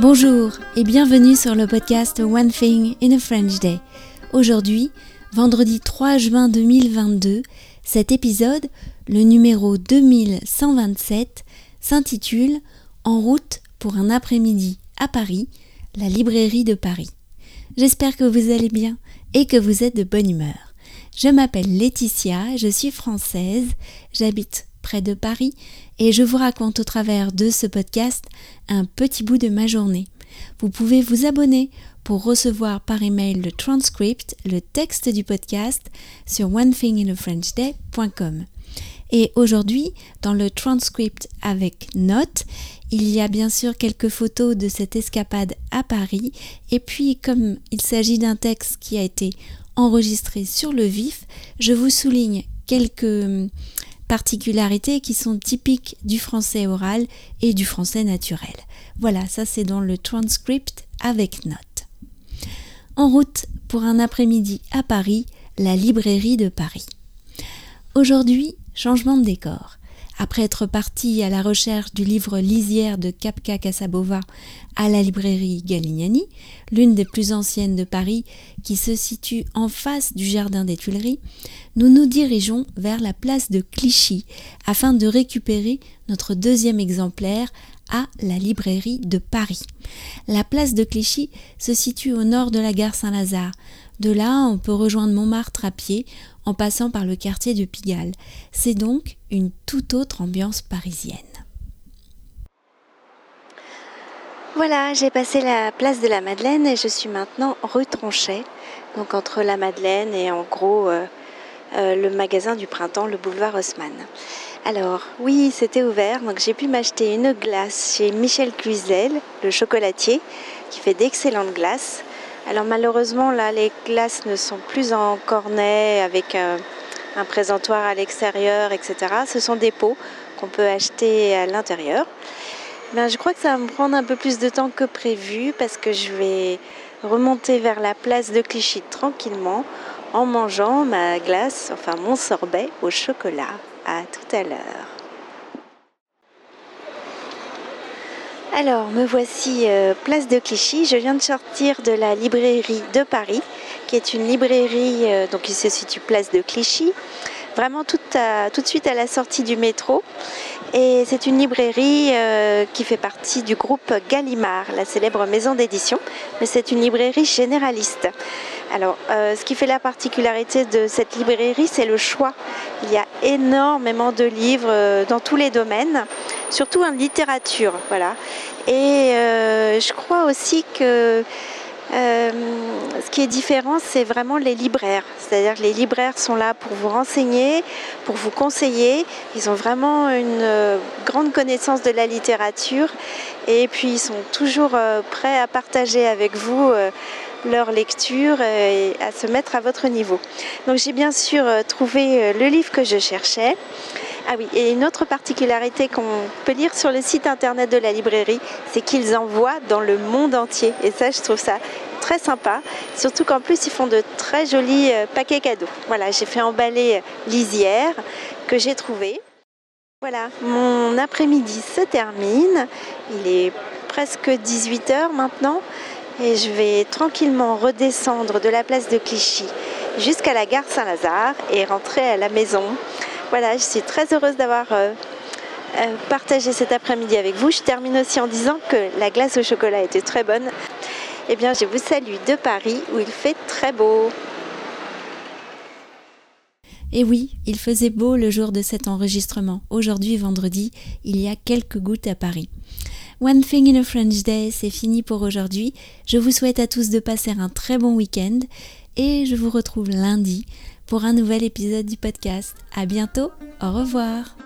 Bonjour et bienvenue sur le podcast One Thing in a French Day. Aujourd'hui, vendredi 3 juin 2022, cet épisode, le numéro 2127, s'intitule En route pour un après-midi à Paris, la librairie de Paris. J'espère que vous allez bien et que vous êtes de bonne humeur. Je m'appelle Laetitia, je suis française, j'habite près de Paris et je vous raconte au travers de ce podcast un petit bout de ma journée. Vous pouvez vous abonner pour recevoir par email le transcript, le texte du podcast sur onethinginafrenchday.com. Et aujourd'hui, dans le transcript avec notes, il y a bien sûr quelques photos de cette escapade à Paris. Et puis, comme il s'agit d'un texte qui a été enregistré sur le vif, je vous souligne quelques particularités qui sont typiques du français oral et du français naturel. Voilà, ça c'est dans le transcript avec notes. En route pour un après-midi à Paris, la librairie de Paris. Aujourd'hui, changement de décor. Après être parti à la recherche du livre Lisière de Kapka Casabova à la librairie Galignani, l'une des plus anciennes de Paris, qui se situe en face du jardin des Tuileries, nous nous dirigeons vers la place de Clichy afin de récupérer notre deuxième exemplaire à la librairie de Paris. La place de Clichy se situe au nord de la gare Saint-Lazare. De là, on peut rejoindre Montmartre à pied en passant par le quartier de Pigalle. C'est donc une toute autre ambiance parisienne. Voilà, j'ai passé la place de la Madeleine et je suis maintenant rue Tronchet, donc entre la Madeleine et en gros euh, euh, le magasin du printemps, le boulevard Haussmann. Alors, oui, c'était ouvert, donc j'ai pu m'acheter une glace chez Michel Cluzel, le chocolatier, qui fait d'excellentes glaces. Alors malheureusement, là, les glaces ne sont plus en cornet avec un, présentoir à l'extérieur, etc. Ce sont des pots qu'on peut acheter à l'intérieur. Ben, je crois que ça va me prendre un peu plus de temps que prévu parce que je vais remonter vers la place de Clichy tranquillement en mangeant ma glace, enfin mon sorbet au chocolat. À tout à l'heure. Alors, me voici euh, place de Clichy. Je viens de sortir de la librairie de Paris, qui est une librairie euh, donc qui se situe place de Clichy, vraiment tout, de suite à la sortie du métro. Et c'est une librairie euh, qui fait partie du groupe Gallimard, la célèbre maison d'édition, mais c'est une librairie généraliste. Alors, euh, ce qui fait la particularité de cette librairie, c'est le choix. Il y a énormément de livres euh, dans tous les domaines, surtout en littérature. Voilà. Et euh, je crois aussi que ce qui est différent, c'est vraiment les libraires. C'est-à-dire que les libraires sont là pour vous renseigner, pour vous conseiller. Ils ont vraiment une grande connaissance de la littérature et puis ils sont toujours prêts à partager avec vous leur lecture et à se mettre à votre niveau. Donc j'ai bien sûr euh, trouvé euh, le livre que je cherchais. Ah oui, et une autre particularité qu'on peut lire sur le site internet de la librairie, c'est qu'ils envoient dans le monde entier. Et ça, je trouve ça très sympa. Surtout qu'en plus, ils font de très jolis euh, paquets cadeaux. Voilà, j'ai fait emballer lisière que j'ai trouvé. Voilà, mon après-midi se termine. Il est presque 18h maintenant et je vais tranquillement redescendre de la place de Clichy jusqu'à la gare Saint-Lazare et rentrer à la maison. Voilà, je suis très heureuse d'avoir euh, euh, partagé cet après-midi avec vous. Je termine aussi en disant que la glace au chocolat était très bonne. Eh bien, je vous salue de Paris où il fait très beau. Et oui, il faisait beau le jour de cet enregistrement. Aujourd'hui, vendredi, il y a quelques gouttes à Paris. One Thing in a French Day, c'est fini pour aujourd'hui. Je vous souhaite à tous de passer un très bon week-end et je vous retrouve lundi pour un nouvel épisode du podcast. À bientôt, au revoir.